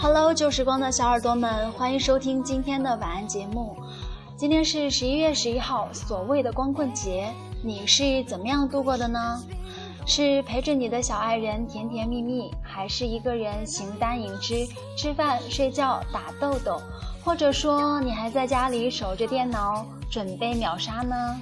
Hello，旧时光的小耳朵们，欢迎收听今天的晚安节目。今天是十一月十一号，所谓的光棍节，你是怎么样度过的呢？是陪着你的小爱人甜甜蜜蜜，还是一个人形单影只，吃饭、睡觉、打豆豆，或者说你还在家里守着电脑，准备秒杀呢？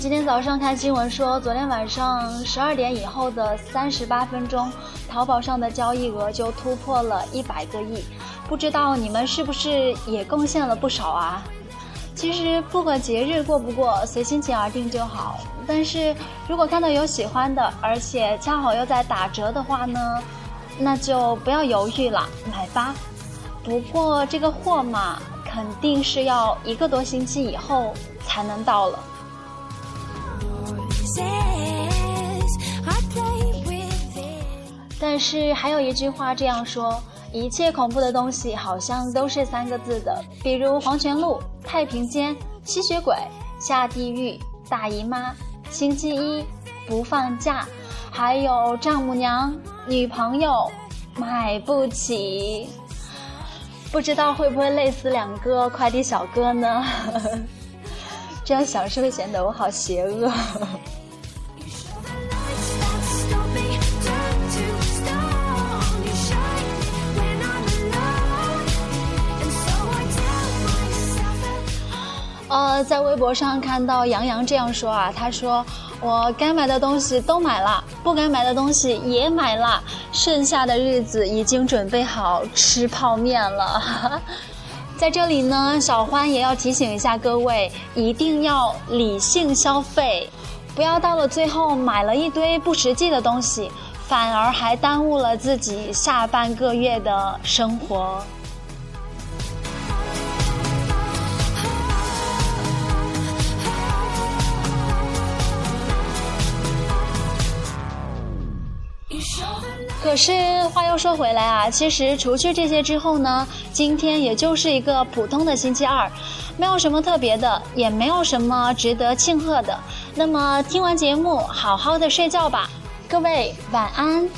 今天早上看新闻说，昨天晚上十二点以后的三十八分钟，淘宝上的交易额就突破了一百个亿。不知道你们是不是也贡献了不少啊？其实不管节日过不过，随心情而定就好。但是如果看到有喜欢的，而且恰好又在打折的话呢，那就不要犹豫了，买吧。不过这个货嘛，肯定是要一个多星期以后才能到了。但是还有一句话这样说。一切恐怖的东西好像都是三个字的，比如黄泉路、太平间、吸血鬼、下地狱、大姨妈、星期一、不放假，还有丈母娘、女朋友，买不起。不知道会不会累死两个快递小哥呢？这样想是会显得我好邪恶。呃，在微博上看到杨洋这样说啊，他说：“我该买的东西都买了，不该买的东西也买了，剩下的日子已经准备好吃泡面了。”在这里呢，小欢也要提醒一下各位，一定要理性消费，不要到了最后买了一堆不实际的东西，反而还耽误了自己下半个月的生活。可是话又说回来啊，其实除去这些之后呢，今天也就是一个普通的星期二，没有什么特别的，也没有什么值得庆贺的。那么听完节目，好好的睡觉吧，各位晚安。